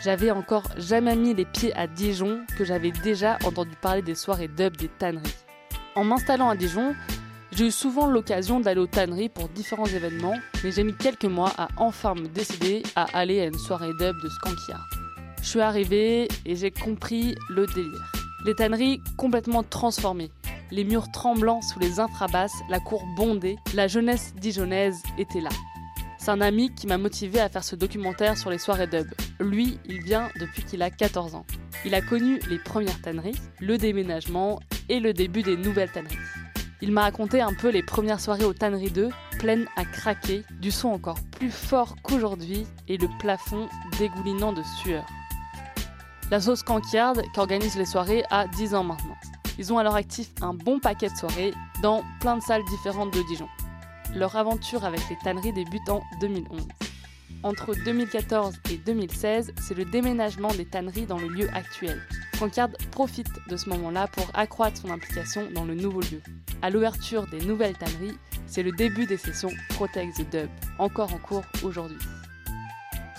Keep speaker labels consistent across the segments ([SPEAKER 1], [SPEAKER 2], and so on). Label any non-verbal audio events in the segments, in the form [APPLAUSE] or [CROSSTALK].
[SPEAKER 1] J'avais encore jamais mis les pieds à Dijon que j'avais déjà entendu parler des soirées dub des tanneries. En m'installant à Dijon, j'ai eu souvent l'occasion d'aller aux tanneries pour différents événements, mais j'ai mis quelques mois à enfin me décider à aller à une soirée dub de Skankia. Je suis arrivé et j'ai compris le délire. Les tanneries complètement transformées, les murs tremblants sous les infrabasses, la cour bondée, la jeunesse dijonnaise était là. C'est un ami qui m'a motivé à faire ce documentaire sur les soirées dub. Lui, il vient depuis qu'il a 14 ans. Il a connu les premières tanneries, le déménagement et le début des nouvelles tanneries. Il m'a raconté un peu les premières soirées aux tanneries 2, pleines à craquer, du son encore plus fort qu'aujourd'hui et le plafond dégoulinant de sueur. La sauce Canquiard, qui organise les soirées, a 10 ans maintenant. Ils ont alors actif un bon paquet de soirées dans plein de salles différentes de Dijon. Leur aventure avec les tanneries débute en 2011. Entre 2014 et 2016, c'est le déménagement des tanneries dans le lieu actuel. Cancard profite de ce moment-là pour accroître son implication dans le nouveau lieu. À l'ouverture des nouvelles tanneries, c'est le début des sessions Protect the Dub, encore en cours aujourd'hui.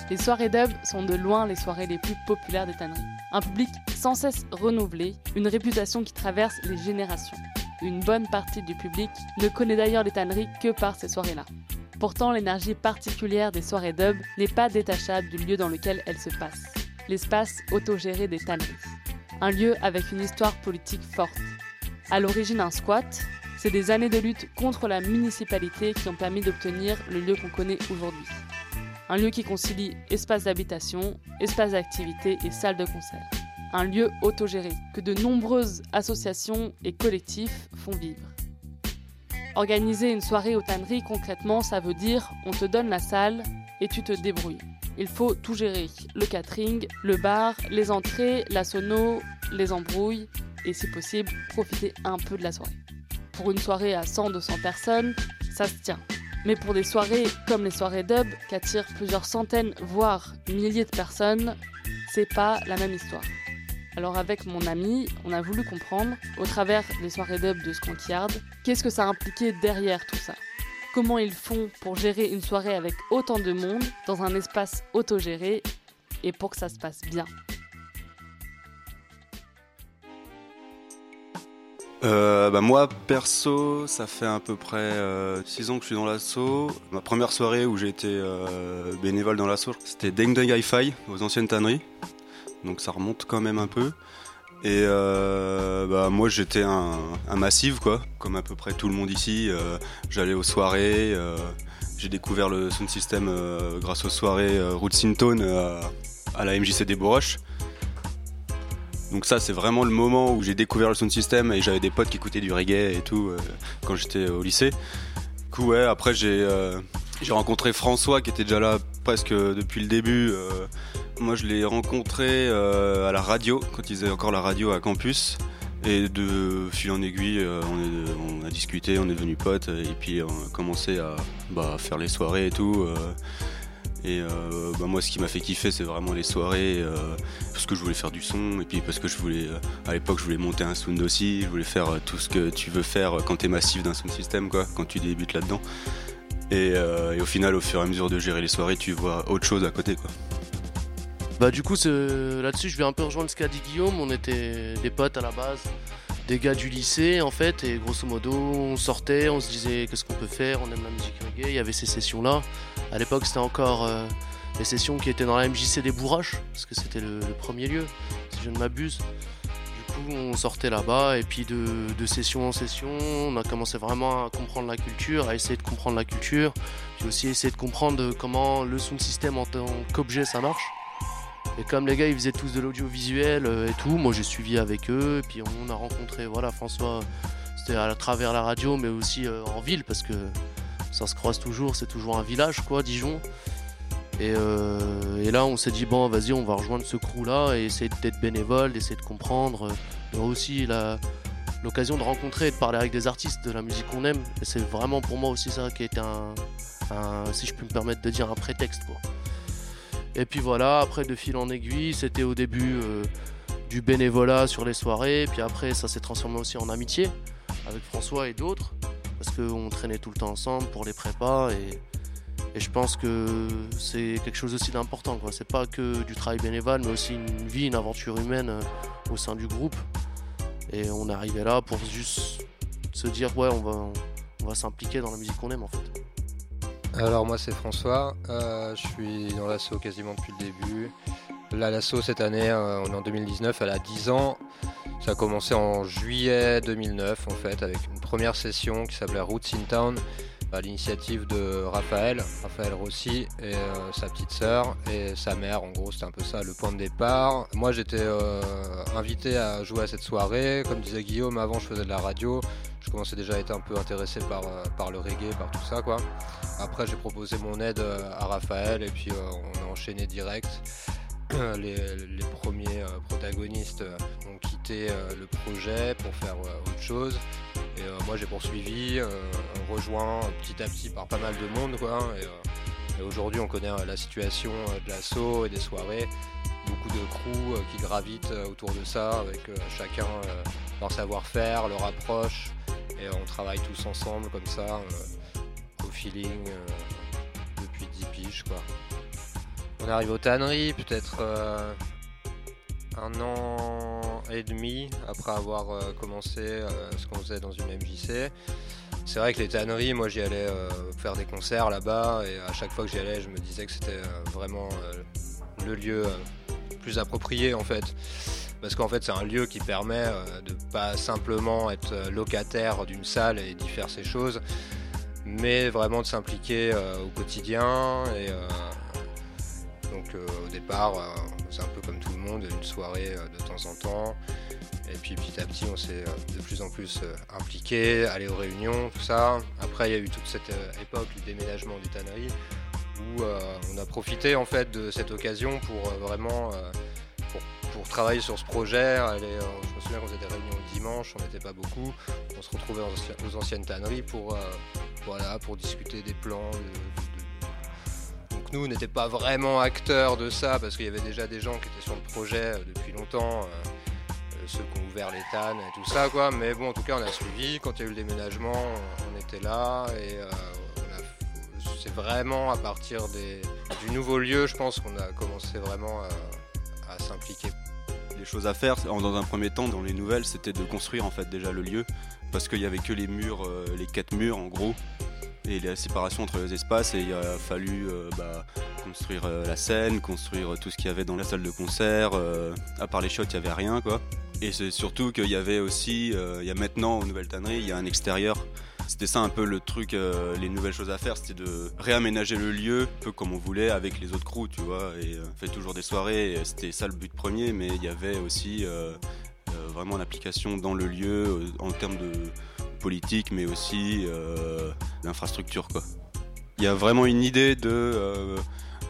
[SPEAKER 1] Les soirées dub sont de loin les soirées les plus populaires des tanneries. Un public sans cesse renouvelé, une réputation qui traverse les générations. Une bonne partie du public ne connaît d'ailleurs les tanneries que par ces soirées-là. Pourtant, l'énergie particulière des soirées dub n'est pas détachable du lieu dans lequel elles se passent. L'espace autogéré des tanneries. Un lieu avec une histoire politique forte. À l'origine un squat, c'est des années de lutte contre la municipalité qui ont permis d'obtenir le lieu qu'on connaît aujourd'hui. Un lieu qui concilie espace d'habitation, espace d'activité et salle de concert. Un lieu autogéré que de nombreuses associations et collectifs font vivre. Organiser une soirée aux tanneries, concrètement, ça veut dire on te donne la salle et tu te débrouilles. Il faut tout gérer le catering, le bar, les entrées, la sono, les embrouilles et, si possible, profiter un peu de la soirée. Pour une soirée à 100-200 personnes, ça se tient. Mais pour des soirées comme les soirées dub, qui attirent plusieurs centaines, voire milliers de personnes, c'est pas la même histoire. Alors avec mon ami, on a voulu comprendre, au travers des soirées dub de Skankyard, qu'est-ce que ça impliquait derrière tout ça? Comment ils font pour gérer une soirée avec autant de monde dans un espace autogéré et pour que ça se passe bien?
[SPEAKER 2] Euh, bah moi perso ça fait à peu près 6 euh, ans que je suis dans l'assaut. Ma première soirée où j'ai été euh, bénévole dans l'assaut c'était Deng Deng Hi-Fi aux anciennes tanneries. Donc ça remonte quand même un peu. Et bah moi j'étais un, un massif quoi, comme à peu près tout le monde ici. J'allais aux soirées, j'ai découvert le sound system grâce aux soirées Root Tone à la MJC des Bourroches. Donc ça c'est vraiment le moment où j'ai découvert le sound system et j'avais des potes qui écoutaient du reggae et tout euh, quand j'étais au lycée. Du coup ouais après euh, j'ai rencontré François qui était déjà là presque depuis le début. Euh, moi je l'ai rencontré à la radio quand ils faisaient encore la radio à campus. Et de fil en aiguille, on, a discuté, on est devenus potes et puis on a commencé à bah, faire les soirées et tout. Et euh, bah, moi, ce qui m'a fait kiffer, c'est vraiment les soirées, euh, parce que je voulais faire du son, et puis parce que je voulais, euh, à l'époque, je voulais monter un sound aussi, je voulais faire tout ce que tu veux faire quand tu es massif d'un sound system, quoi, quand tu débutes là-dedans. Et, au final, au fur et à mesure de gérer les soirées, tu vois autre chose à côté, quoi.
[SPEAKER 3] Bah du coup là-dessus je vais un peu rejoindre ce qu'a dit Guillaume, on était des potes à la base, des gars du lycée en fait et grosso modo on sortait, on se disait qu'est-ce qu'on peut faire, on aime la musique reggae, il y avait ces sessions là à l'époque, c'était encore euh, les sessions qui étaient dans la MJC des Bourraches, parce que c'était le, premier lieu, si je ne m'abuse. Du coup, on sortait là-bas, et puis de, session en session, on a commencé vraiment à comprendre la culture, à essayer de comprendre la culture, puis aussi essayer de comprendre comment le sound system en tant qu'objet ça marche. Et comme les gars ils faisaient tous de l'audiovisuel euh, et tout, moi j'ai suivi avec eux, et puis on a rencontré voilà François, c'était à travers la radio, mais aussi euh, en ville, parce que ça se croise toujours, c'est toujours un village quoi, Dijon. Euh, et, là, on s'est dit, bon, vas-y, on va rejoindre ce crew-là et essayer d'être bénévole, d'essayer de comprendre. Mais aussi l'occasion de rencontrer et de parler avec des artistes de la musique qu'on aime. Et c'est vraiment pour moi aussi ça qui a été un, si je peux me permettre de dire, un prétexte. Quoi. Et puis voilà, après, de fil en aiguille, c'était au début euh, du bénévolat sur les soirées. Puis après, ça s'est transformé aussi en amitié avec François et d'autres parce qu'on traînait tout le temps ensemble pour les prépas et, je pense que c'est quelque chose aussi d'important. Quoi. C'est pas que du travail bénévole, mais aussi une vie, une aventure humaine euh, au sein du groupe. Et on arrivé là pour juste se dire ouais, on va, on va s'impliquer dans la musique qu'on aime en fait.
[SPEAKER 4] Alors moi c'est François, euh, je suis dans l'assaut quasiment depuis le début. Là l'assaut cette année, euh, on est en 2019, elle a 10 ans. Ça a commencé en juillet 2009 en fait avec une première session qui s'appelait Roots in Town à l'initiative de Raphaël, Raphaël Rossi et euh, sa petite sœur et sa mère. En gros, c'était un peu ça le point de départ. Moi, j'étais invité à jouer à cette soirée. Comme disait Guillaume, avant, je faisais de la radio. Je commençais déjà à être un peu intéressé par, par le reggae, par tout ça, quoi. Après, j'ai proposé mon aide euh, à Raphaël et puis euh, on a enchaîné direct. [COUGHS] Les, premiers euh, protagonistes ont quitté le projet pour faire autre chose. Et moi, j'ai poursuivi, rejoint petit à petit par pas mal de monde. Quoi, et, aujourd'hui, on connaît la situation de l'assaut et des soirées beaucoup de crews qui gravitent autour de ça avec chacun leur savoir-faire, leur approche et on travaille tous ensemble comme ça feeling euh, depuis 10 piges quoi. On arrive aux tanneries peut-être euh, un an et demi après avoir euh, commencé ce qu'on faisait dans une MJC. C'est vrai que les tanneries, moi j'y allais faire des concerts là-bas et à chaque fois que j'y allais, je me disais que c'était vraiment le lieu plus approprié en fait. Parce qu'en fait, c'est un lieu qui permet de pas simplement être locataire d'une salle et d'y faire ses choses, mais vraiment de s'impliquer euh, au quotidien. Et euh, donc euh, au départ, c'est un peu comme tout le monde, une soirée de temps en temps. Et puis petit à petit, on s'est de plus en plus impliqué, aller aux réunions, tout ça. Après, il y a eu toute cette époque du déménagement du tannerie où on a profité en fait de cette occasion pour vraiment pour, travailler sur ce projet. je me souviens qu'on faisait des réunions le dimanche, on n'était pas beaucoup. On se retrouvait aux, anciennes tanneries pour, voilà, pour discuter des plans. Nous, n'était pas vraiment acteurs de ça parce qu'il y avait déjà des gens qui étaient sur le projet euh, depuis longtemps, euh, euh, ceux qui ont ouvert les tannes et tout ça, quoi. Mais bon, en tout cas, on a suivi. Quand il y a eu le déménagement, on était là et c'est vraiment à partir du nouveau lieu, je pense qu'on a commencé vraiment à, s'impliquer.
[SPEAKER 2] Les choses à faire, dans un premier temps, dans les nouvelles, c'était de construire en fait déjà le lieu parce qu'il y avait que les murs, les quatre murs en gros, et la séparation entre les espaces et il a fallu euh, bah, construire euh, la scène, construire tout ce qu'il y avait dans la salle de concert. à part les shots, il n'y avait rien quoi. Et c'est surtout qu'il y avait aussi, il y a maintenant aux Nouvelles Tanneries, il y a un extérieur. C'était ça un peu le truc, les nouvelles choses à faire, c'était de réaménager le lieu, un peu comme on voulait avec les autres crews, tu vois. Et on fait toujours des soirées, c'était ça le but premier, mais il y avait aussi euh, vraiment l'application dans le lieu euh, en termes de politique, mais aussi euh, d'infrastructure. Il y a vraiment une idée de,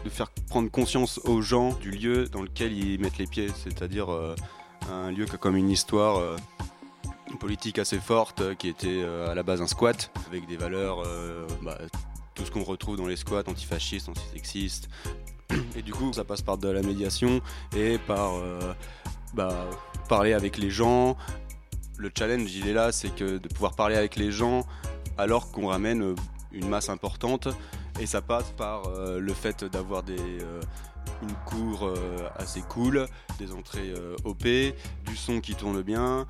[SPEAKER 2] de faire prendre conscience aux gens du lieu dans lequel ils mettent les pieds, c'est-à-dire un lieu qui a comme une histoire politique assez forte, qui était à la base un squat, avec des valeurs, bah, tout ce qu'on retrouve dans les squats, antifascistes, antisexistes. [CLEARS THROAT] Et du coup, ça passe par de la médiation et par bah, parler avec les gens. Le challenge, il est là, c'est que de pouvoir parler avec les gens alors qu'on ramène euh, une masse importante. Et ça passe par euh, le fait d'avoir des, euh, une cour assez cool, des entrées OP, du son qui tourne bien.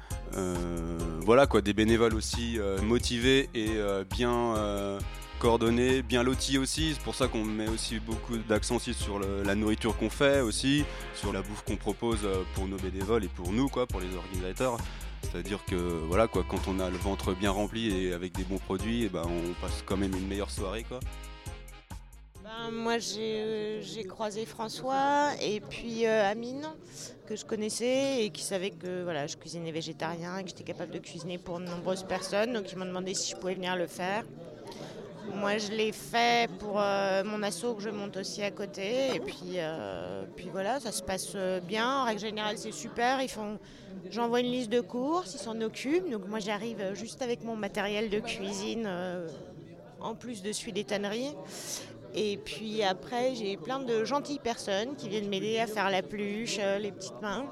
[SPEAKER 2] voilà quoi, des bénévoles aussi motivés et bien coordonné, bien loti aussi. C'est pour ça qu'on met aussi beaucoup d'accent sur la nourriture qu'on fait aussi, sur la bouffe qu'on propose pour nos bénévoles et pour nous, quoi, pour les organisateurs. C'est-à-dire que voilà quoi, quand on a le ventre bien rempli et avec des bons produits, eh ben, on passe quand même une meilleure soirée quoi.
[SPEAKER 5] Ben, moi euh, j'ai croisé François et puis euh, Amine que je connaissais et qui savait que voilà, je cuisinais végétarien et que j'étais capable de cuisiner pour de nombreuses personnes. Donc ils m'ont demandé si je pouvais venir le faire. Moi, je l'ai fait pour euh, mon assaut que je monte aussi à côté. Et puis, euh, puis voilà, ça se passe euh, bien. En règle générale, c'est super. Ils font... J'envoie une liste de courses, ils s'en occupent. Donc moi, j'arrive juste avec mon matériel de cuisine, en plus de celui des tanneries. Et puis après, j'ai plein de gentilles personnes qui viennent m'aider à faire la pluche, les petites mains.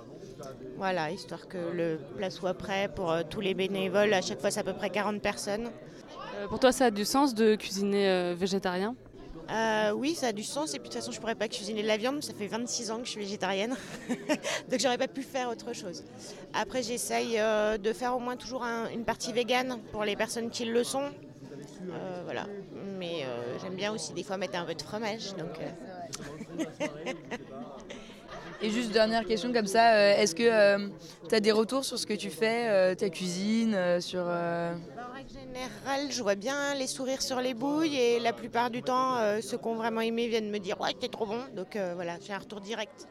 [SPEAKER 5] Voilà, histoire que le plat soit prêt pour tous les bénévoles. À chaque fois, c'est à peu près 40 personnes.
[SPEAKER 1] Euh, pour toi, ça a du sens de cuisiner euh, végétarien?
[SPEAKER 5] Euh, oui, ça a du sens. Et puis de toute façon, je pourrais pas cuisiner de la viande. Ça fait 26 ans que je suis végétarienne. [LAUGHS] Donc j'aurais pas pu faire autre chose. Après, j'essaye euh, de faire au moins toujours une partie végane pour les personnes qui le sont. Euh, voilà. Mais j'aime bien aussi des fois mettre un peu de fromage. Donc, [LAUGHS]
[SPEAKER 6] Et juste dernière question comme ça, est-ce que euh, tu as des retours sur ce que tu fais, euh, ta cuisine, sur...
[SPEAKER 5] Règle générale, je vois bien les sourires sur les bouilles et la plupart du temps, ceux qui ont vraiment aimé viennent me dire « Ouais, t'es trop bon !» Donc voilà, j'ai un retour direct.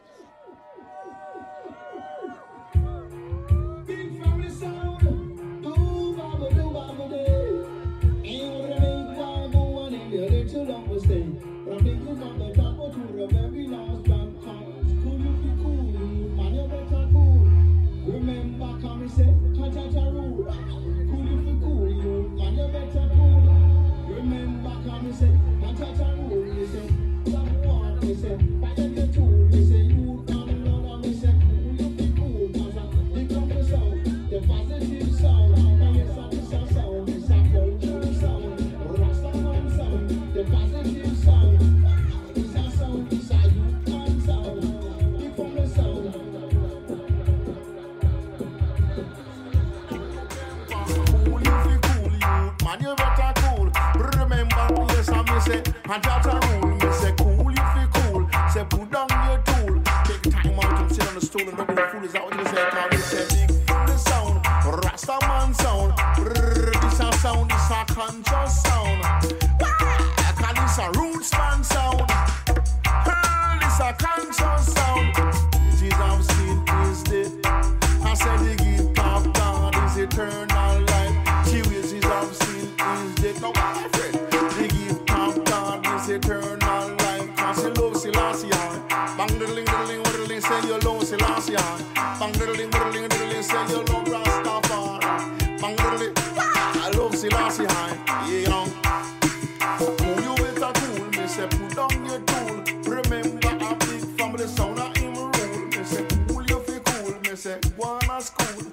[SPEAKER 7] Say put down your tool. Remember a big family sound of him rule. Me say cool you feel cool. Me say go on school.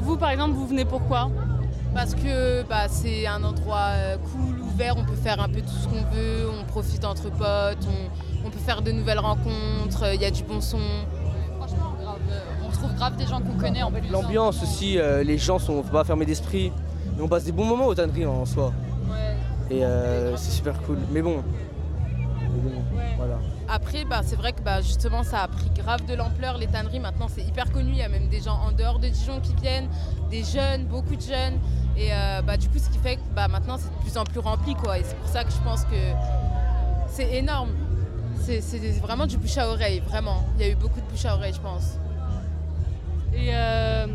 [SPEAKER 1] vous, par exemple, vous venez pourquoi
[SPEAKER 8] bah, c'est un endroit euh, cool, ouvert, on peut faire un peu tout ce qu'on veut, on profite entre potes, on, peut faire de nouvelles rencontres, il y a du bon son.
[SPEAKER 9] Franchement, euh, on trouve grave des gens qu'on connaît en plus.
[SPEAKER 10] L'ambiance aussi, euh, les gens sont pas fermés d'esprit. on passe des bons moments au tanneries en soi. Et c'est super cool. Mais bon,
[SPEAKER 8] voilà. Après, bah, c'est vrai que bah, justement, ça a pris grave de l'ampleur. Les tanneries, maintenant, c'est hyper connu. Il y a même des gens en dehors de Dijon qui viennent, des jeunes, beaucoup de jeunes. Et euh, bah, du coup, ce qui fait que bah, maintenant, c'est de plus en plus rempli. Quoi. Et c'est pour ça que je pense que c'est énorme. C'est, vraiment du bouche à oreille, vraiment. Il y a eu beaucoup de bouche à oreille, je pense.
[SPEAKER 1] Et euh,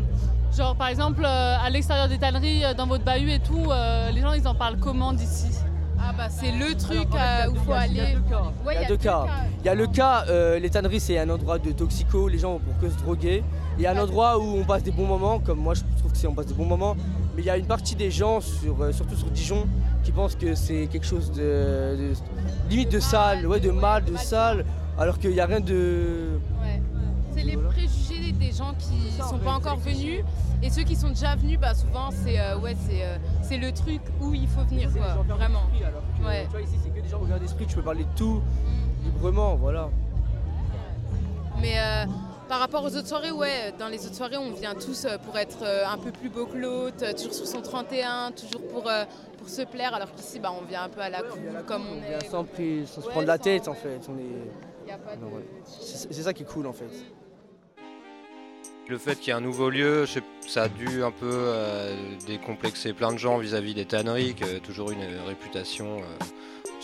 [SPEAKER 1] genre, par exemple, euh, à l'extérieur des tanneries, dans votre bahut et tout, les gens, ils en parlent comment d'ici?
[SPEAKER 8] Ah bah c'est le truc euh, où il faut aller.
[SPEAKER 10] Il y a deux cas. Il y a le cas, euh, les tanneries c'est un endroit de toxico, les gens vont pour que se droguer. Il y a un endroit où on passe des bons moments, comme moi je trouve que c'est on passe des bons moments. Mais il y a une partie des gens, sur, euh, surtout sur Dijon, qui pensent que c'est quelque chose de, limite de sale, ouais, de mal, de sale, alors qu'il n'y a rien de.
[SPEAKER 8] C'est les préjugés des gens qui ne sont pas encore venus. Et ceux qui sont déjà venus, bah, souvent, c'est ouais, c'est le truc où il faut venir, quoi, vraiment.
[SPEAKER 10] ouais. Tu vois, ici, c'est que des gens ouverts d'esprit, tu peux parler de tout librement, voilà.
[SPEAKER 8] Mais euh, par rapport aux autres soirées, ouais, dans les autres soirées, on vient tous euh, pour être euh, un peu plus beau que l'autre, toujours sur son 31, toujours pour, pour se plaire, alors qu'ici, bah, on vient un peu à la cool, comme on, est.
[SPEAKER 10] Sans, sans se prendre la tête, en fait. On est... C'est ça qui est cool, en fait.
[SPEAKER 4] Le fait qu'il y ait un nouveau lieu, ça a dû un peu euh, décomplexer plein de gens vis-à-vis des tanneries, qui ont toujours une réputation, euh,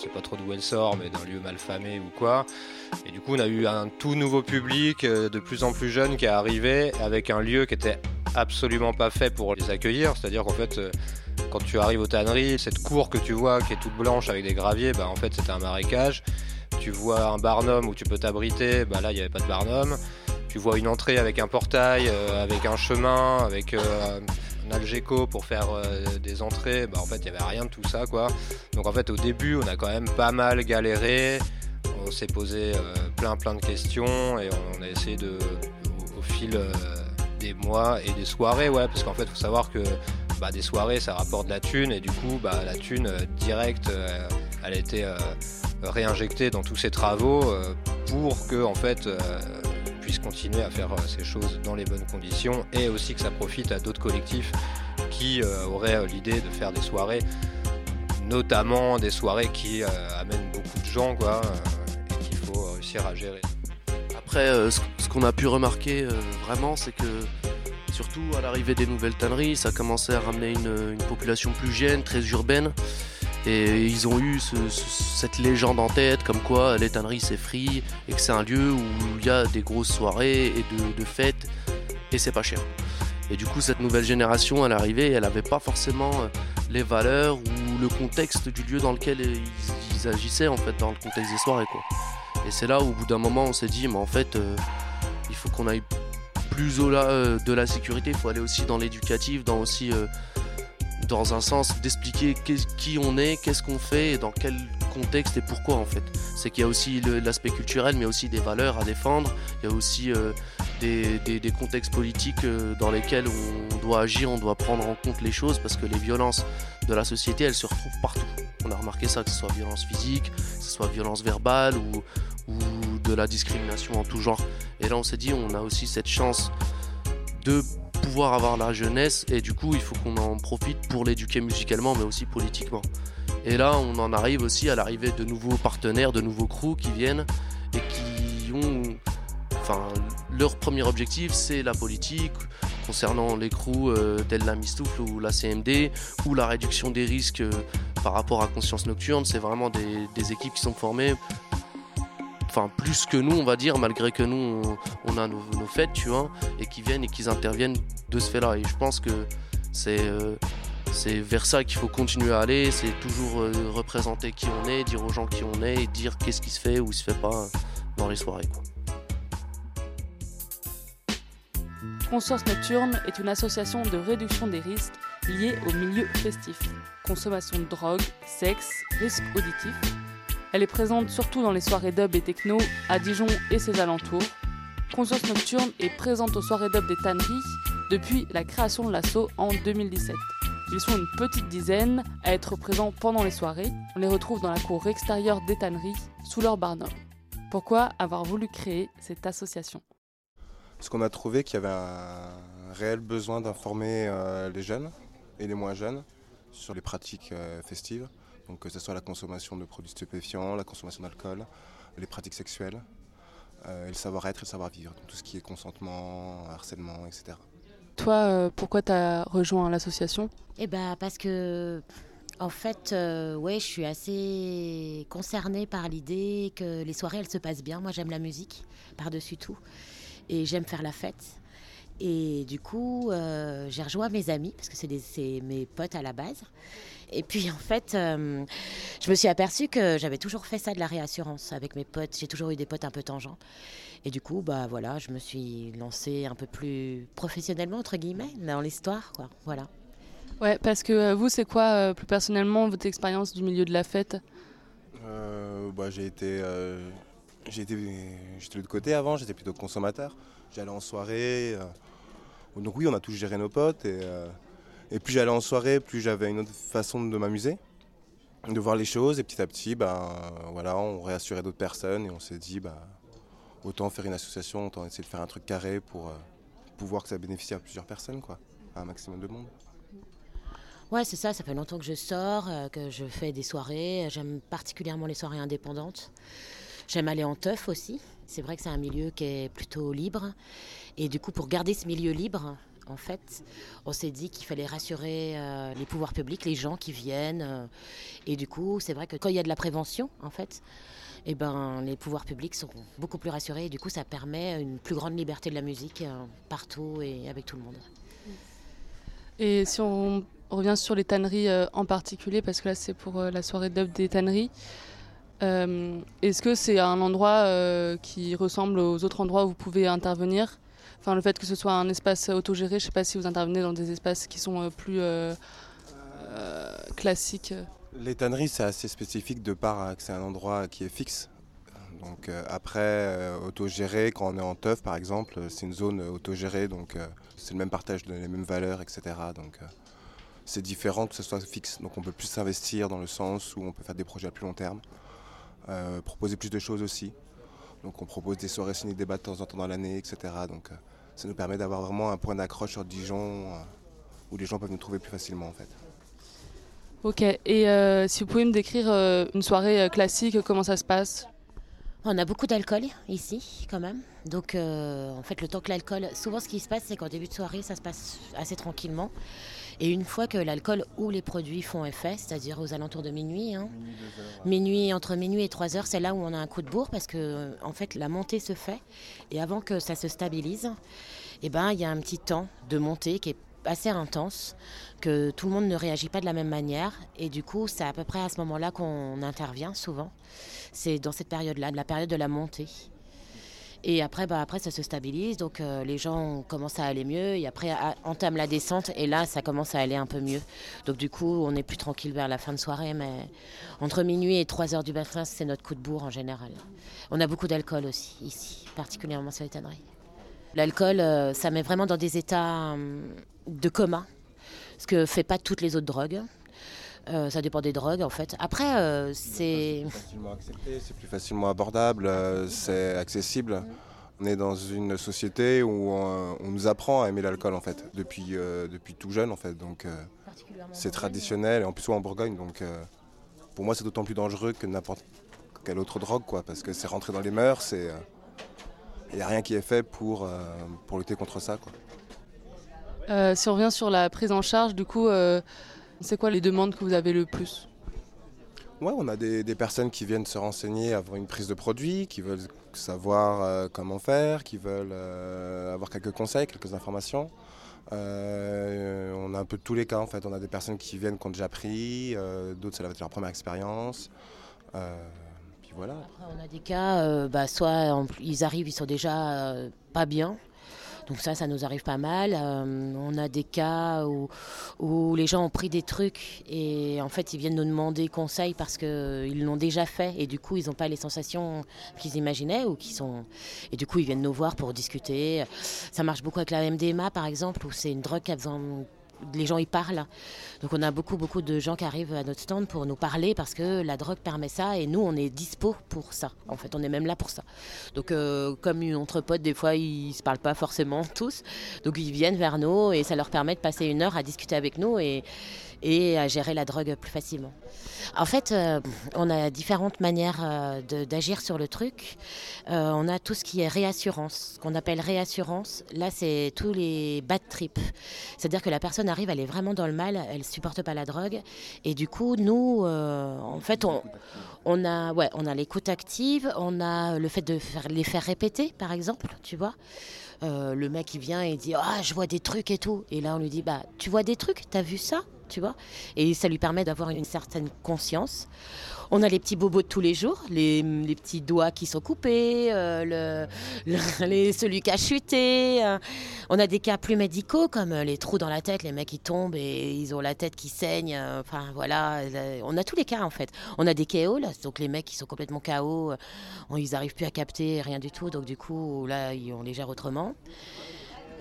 [SPEAKER 4] sais pas trop d'où elle sort, mais d'un lieu mal famé ou quoi. Et du coup, on a eu un tout nouveau public, euh, de plus en plus jeune, qui est arrivé avec un lieu qui était absolument pas fait pour les accueillir. C'est-à-dire qu'en fait, quand tu arrives aux tanneries, cette cour que tu vois qui est toute blanche avec des graviers, bah, en fait, c'était un marécage. Tu vois un barnum où tu peux t'abriter, bah, là, il n'y avait pas de barnum tu vois une entrée avec un portail, euh, avec un chemin, avec euh, Algeco pour faire des entrées, bah, en fait, il n'y avait rien de tout ça, quoi. Donc en fait, au début, on a quand même pas mal galéré. On s'est posé plein plein de questions et on a essayé de, au, fil des mois et des soirées, ouais, parce qu'en fait, faut savoir que bah, des soirées, ça rapporte de la thune et du coup, bah, la thune directe, elle a été réinjectée dans tous ces travaux pour que en fait continuer à faire ces choses dans les bonnes conditions et aussi que ça profite à d'autres collectifs qui auraient l'idée de faire des soirées, notamment des soirées qui amènent beaucoup de gens quoi, et qu'il faut réussir à gérer.
[SPEAKER 3] Après, ce qu'on a pu remarquer vraiment, c'est que surtout à l'arrivée des nouvelles tanneries, ça commençait à ramener une, une population plus jeune, très urbaine. Et ils ont eu cette légende en tête, comme quoi les tanneries c'est free et que c'est un lieu où il y a des grosses soirées et de, fêtes et c'est pas cher. Et du coup, cette nouvelle génération, elle arrivait, elle n'avait pas forcément euh, les valeurs ou le contexte du lieu dans lequel ils, agissaient, en fait, dans le contexte des soirées, quoi. Et c'est là où, au bout d'un moment, on s'est dit, mais en fait, euh, il faut qu'on aille plus au-delà euh, de la sécurité, il faut aller aussi dans l'éducatif, dans aussi dans un sens d'expliquer qui on est, qu'est-ce qu'on fait et dans quel contexte et pourquoi en fait. C'est qu'il y a aussi l'aspect culturel mais aussi des valeurs à défendre, il y a aussi euh, des, contextes politiques euh, dans lesquels on doit agir, on doit prendre en compte les choses parce que les violences de la société elles se retrouvent partout. On a remarqué ça, que ce soit violence physique, que ce soit violence verbale ou, ou de la discrimination en tout genre. Et là on s'est dit on a aussi cette chance de pouvoir avoir la jeunesse et du coup il faut qu'on en profite pour l'éduquer musicalement mais aussi politiquement. Et là on en arrive aussi à l'arrivée de nouveaux partenaires, de nouveaux crews qui viennent et qui ont enfin leur premier objectif c'est la politique concernant les crews euh, tels la Mistoufle ou la CMD ou la réduction des risques euh, par rapport à Conscience Nocturne, c'est vraiment des, des équipes qui sont formées enfin plus que nous on va dire malgré que nous on, a nos, fêtes tu vois et qui viennent et qui interviennent de ce fait là et je pense que c'est euh, vers ça qu'il faut continuer à aller c'est toujours euh, représenter qui on est dire aux gens qui on est et dire qu'est-ce qui se fait ou se fait pas dans les soirées.
[SPEAKER 1] Conscience Nocturne est une association de réduction des risques liés au milieu festif. Consommation de drogue, sexe, risques auditifs, elle est présente surtout dans les soirées dub et techno à Dijon et ses alentours. Conscience Nocturne est présente aux soirées dub des tanneries depuis la création de l'assaut en 2017. Ils sont une petite dizaine à être présents pendant les soirées. On les retrouve dans la cour extérieure des tanneries, sous leur barnum. Pourquoi avoir voulu créer cette association?
[SPEAKER 11] Parce qu'on a trouvé qu'il y avait un réel besoin d'informer euh, les jeunes et les moins jeunes sur les pratiques euh, festives donc que ce soit la consommation de produits stupéfiants, la consommation d'alcool, les pratiques sexuelles, euh, et le savoir-être et le savoir-vivre, tout ce qui est consentement, harcèlement, etc.
[SPEAKER 1] Toi, euh, pourquoi tu as rejoint l'association?
[SPEAKER 12] Eh ben parce que en fait, euh, ouais, je suis assez concernée par l'idée que les soirées, elles se passent bien. Moi, j'aime la musique par-dessus tout. Et j'aime faire la fête. Et du coup, j'ai rejoint mes amis, parce que c'est mes potes à la base. Et puis en fait, euh, je me suis aperçue que j'avais toujours fait ça de la réassurance avec mes potes. J'ai toujours eu des potes un peu tangents. Et du coup, bah voilà, je me suis lancée un peu plus professionnellement entre guillemets dans l'histoire, quoi. Voilà.
[SPEAKER 1] Ouais, parce que euh, vous, c'est quoi euh, plus personnellement votre expérience du milieu de la fête?
[SPEAKER 11] Bah, j'ai été, j'ai été, j'étais de l'autre côté avant. J'étais plutôt consommateur. J'allais en soirée. Donc oui, on a tous géré nos potes et et plus j'allais en soirée, plus j'avais une autre façon de m'amuser, de voir les choses. Et petit à petit, ben, voilà, on réassurait d'autres personnes et on s'est dit, bah, autant faire une association, autant essayer de faire un truc carré pour euh, pouvoir que ça bénéficie à plusieurs personnes, quoi, à un maximum de monde.
[SPEAKER 12] Ouais, c'est ça, ça fait longtemps que je sors, euh, que je fais des soirées. J'aime particulièrement les soirées indépendantes. J'aime aller en teuf aussi. C'est vrai que c'est un milieu qui est plutôt libre. Et du coup, pour garder ce milieu libre, en fait, on s'est dit qu'il fallait rassurer euh, les pouvoirs publics, les gens qui viennent. Euh, et du coup, c'est vrai que quand il y a de la prévention, en fait, eh ben, les pouvoirs publics sont beaucoup plus rassurés. Et du coup, ça permet une plus grande liberté de la musique euh, partout et avec tout le monde.
[SPEAKER 1] Et si on revient sur les tanneries en particulier, parce que là, c'est pour la soirée d'œuvre des tanneries. Est-ce que c'est un endroit qui ressemble aux autres endroits où vous pouvez intervenir? Enfin, le fait que ce soit un espace autogéré, je sais pas si vous intervenez dans des espaces qui sont euh, plus euh, euh, classiques.
[SPEAKER 11] Les tanneries, c'est assez spécifique de part que c'est un endroit qui est fixe. Donc euh, après, euh, autogéré, quand on est en teuf par exemple, euh, c'est une zone autogérée, donc euh, c'est le même partage de les mêmes valeurs, etc. Donc euh, c'est différent que ce soit fixe. Donc on peut plus s'investir dans le sens où on peut faire des projets à plus long terme, euh, proposer plus de choses aussi. Donc on propose des soirées ciné-débat de temps en temps dans l'année, etc. Donc euh, ça nous permet d'avoir vraiment un point d'accroche sur Dijon euh, où les gens peuvent nous trouver plus facilement en fait.
[SPEAKER 1] Ok, et euh, si vous pouvez me décrire euh, une soirée classique, comment ça se passe?
[SPEAKER 12] On a beaucoup d'alcool ici, quand même. Donc, euh, en fait, le temps que l'alcool. Souvent, ce qui se passe, c'est qu'en début de soirée, ça se passe assez tranquillement. Et une fois que l'alcool ou les produits font effet, c'est-à-dire aux alentours de minuit, hein, minuit, entre minuit et 3 heures, c'est là où on a un coup de bourre parce que, en fait, la montée se fait. Et avant que ça se stabilise, eh ben, il y a un petit temps de montée qui est assez intense, que tout le monde ne réagit pas de la même manière. Et du coup, c'est à peu près à ce moment-là qu'on intervient souvent. C'est dans cette période-là, de la période de la montée. Et après, bah, après ça se stabilise, donc euh, les gens commencent à aller mieux, et après à- entame la descente, et là, ça commence à aller un peu mieux. Donc du coup, on est plus tranquille vers la fin de soirée, mais entre minuit et 3 heures du matin, c'est notre coup de bourre en général. On a beaucoup d'alcool aussi, ici, particulièrement sur les tanneries. L'alcool, euh, ça met vraiment dans des états hum, de coma, ce que fait pas toutes les autres drogues. Euh, ça dépend des drogues, en fait. Après, euh, c'est...
[SPEAKER 11] facilement accepté, c'est plus facilement abordable, euh, c'est accessible. On est dans une société où on, on nous apprend à aimer l'alcool en fait, depuis, euh, depuis tout jeune en fait. Donc euh, c'est traditionnel, et en plus en Bourgogne. Donc euh, pour moi c'est d'autant plus dangereux que n'importe quelle autre drogue quoi, parce que c'est rentré dans les mœurs, et il n'y a rien qui est fait pour, euh, pour lutter contre ça. Quoi.
[SPEAKER 1] Euh, Si on revient sur la prise en charge, du coup, euh, c'est quoi les demandes que vous avez le plus?
[SPEAKER 11] Ouais, on a des, des personnes qui viennent se renseigner, avoir une prise de produit, qui veulent savoir euh, comment faire, qui veulent euh, avoir quelques conseils, quelques informations. Euh, on a un peu de tous les cas en fait. On a des personnes qui viennent qui ont déjà pris, euh, d'autres ça va être leur première expérience. Euh, puis voilà.
[SPEAKER 12] Après, on a des cas, euh, bah, soit en- ils arrivent, ils sont déjà euh, pas bien. Donc ça, ça nous arrive pas mal. Euh, on a des cas où, les gens ont pris des trucs et en fait, ils viennent nous demander conseil parce qu'ils l'ont déjà fait et du coup, ils n'ont pas les sensations qu'ils imaginaient ou qui sont... Et du coup, ils viennent nous voir pour discuter. Ça marche beaucoup avec la MDMA, par exemple, où c'est une drogue qui a besoin les gens y parlent. Donc on a beaucoup beaucoup de gens qui arrivent à notre stand pour nous parler parce que la drogue permet ça et nous on est dispo pour ça. En fait, on est même là pour ça. Donc euh, comme entre potes, des fois ils se parlent pas forcément [LAUGHS] tous. Donc ils viennent vers nous et ça leur permet de passer une heure à discuter avec nous et à gérer la drogue plus facilement. En fait, euh, on a différentes manières euh, d'agir sur le truc. On a tout ce qui est réassurance, ce qu'on appelle réassurance. Là, c'est tous les bad trips. C'est-à-dire que la personne arrive, elle est vraiment dans le mal, elle supporte pas la drogue. Et du coup, nous, euh, en fait, on, on a, ouais, on a l'écoute active, on a le fait de faire, les faire répéter, par exemple, tu vois. Euh, le mec il vient et dit ah je vois des trucs et tout. Et là on lui dit bah tu vois des trucs? T'as vu ça? Tu vois? Et ça lui permet d'avoir une certaine conscience on a les petits bobos de tous les jours les, petits doigts qui sont coupés euh, le, le- [LAUGHS] les- celui qui a chuté euh. on a des cas plus médicaux comme les trous dans la tête les mecs qui tombent et ils ont la tête qui saigne euh, enfin voilà on a tous les cas en fait on a des KO donc les mecs qui sont complètement KO ils arrivent plus à capter rien du tout donc du coup là on les gère autrement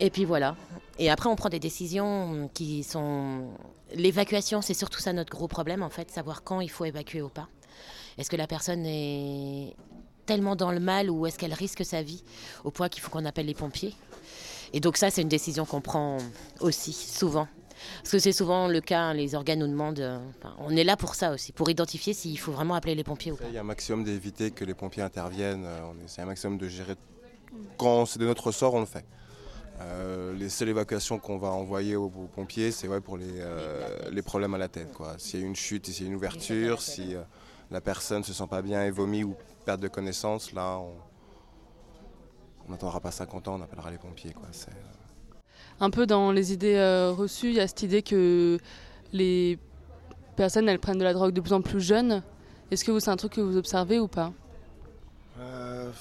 [SPEAKER 12] et puis voilà. Et après, on prend des décisions qui sont. L'évacuation, c'est surtout ça notre gros problème, en fait, savoir quand il faut évacuer ou pas. Est-ce que la personne est tellement dans le mal ou est-ce qu'elle risque sa vie au point qu'il faut qu'on appelle les pompiers? Et donc, ça, c'est une décision qu'on prend aussi, souvent. Parce que c'est souvent le cas, hein, les organes nous demandent. euh, enfin, on est là pour ça aussi, pour identifier s'il faut vraiment appeler les pompiers ou pas.
[SPEAKER 11] Il y a un maximum d'éviter que les pompiers interviennent. euh, On essaie un maximum de gérer. Quand c'est de notre ressort, on le fait. Euh, les seules évacuations qu'on va envoyer aux, aux pompiers, c'est ouais, pour les, euh, les problèmes à la tête. quoi. S'il y a une chute, s'il y a une ouverture, si euh, la personne se sent pas bien et vomit ou perte de connaissance, là, on n'attendra pas 50 ans, on appellera les pompiers. Quoi. C'est,
[SPEAKER 1] Un peu dans les idées euh, reçues, il y a cette idée que les personnes elles prennent de la drogue de plus en plus jeunes. Est-ce que vous- c'est un truc que vous observez ou pas?
[SPEAKER 11] Euh,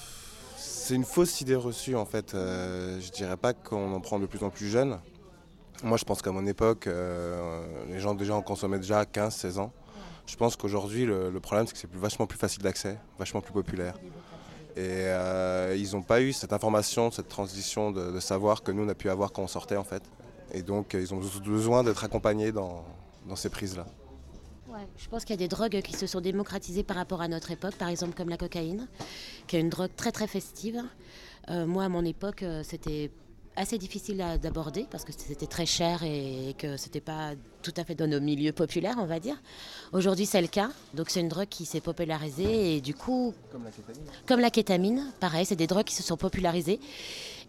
[SPEAKER 11] C'est une fausse idée reçue en fait. Euh, je dirais pas qu'on en prend de plus en plus jeune. Moi je pense qu'à mon époque, euh, les gens déjà en consommaient déjà 15-16 ans. Je pense qu'aujourd'hui le, problème c'est que c'est vachement plus facile d'accès, vachement plus populaire. Et euh, ils n'ont pas eu cette information, cette transition de, savoir que nous on a pu avoir quand on sortait en fait. Et donc euh, ils ont besoin d'être accompagnés dans, ces prises-là.
[SPEAKER 12] Je pense qu'il y a des drogues qui se sont démocratisées par rapport à notre époque, par exemple comme la cocaïne, qui est une drogue très très festive. Euh, moi, à mon époque, c'était assez difficile à- d'aborder parce que c'était très cher et que c'était pas tout à fait dans nos milieux populaires, on va dire. Aujourd'hui, c'est le cas. Donc, c'est une drogue qui s'est popularisée et du coup,
[SPEAKER 11] Comme la kétamine.
[SPEAKER 12] comme la kétamine, pareil, c'est des drogues qui se sont popularisées.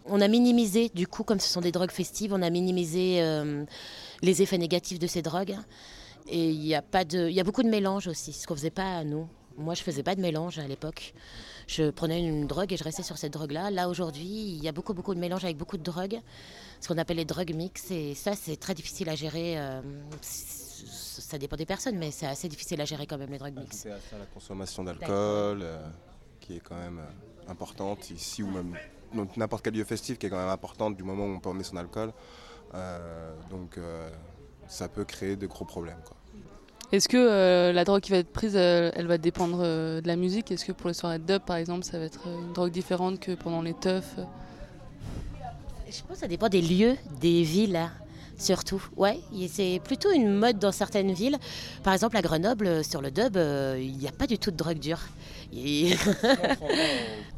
[SPEAKER 12] On a minimisé, du coup, comme ce sont des drogues festives, on a minimisé euh, les effets négatifs de ces drogues. Et il y a pas de, il y a beaucoup de mélange aussi, ce qu'on faisait pas à nous. Moi, je faisais pas de mélange à l'époque. Je prenais une drogue et je restais sur cette drogue-là. Là, aujourd'hui, il y a beaucoup, beaucoup de mélange avec beaucoup de drogues, ce qu'on appelle les drogues mix. Et ça, c'est très difficile à gérer. euh, ça dépend des personnes, mais c'est assez difficile à gérer quand même les drogues mix.
[SPEAKER 11] C'est à ça la consommation d'alcool, euh, qui est quand même euh, importante ici ou même dans n'importe quel lieu festif, qui est quand même importante du moment où on peut emmener son alcool. Euh, donc ça peut créer de gros problèmes. quoi.
[SPEAKER 1] Est-ce que euh, la drogue qui va être prise, euh, elle va dépendre euh, de la musique? Est-ce que pour les soirées de dub, par exemple, ça va être une drogue différente que pendant les teufs?
[SPEAKER 12] Je pense que ça dépend des lieux, des villes, hein, surtout. Ouais, c'est plutôt une mode dans certaines villes. Par exemple, à Grenoble, sur le dub, euh, il n'y a pas du tout de drogue dure. Et-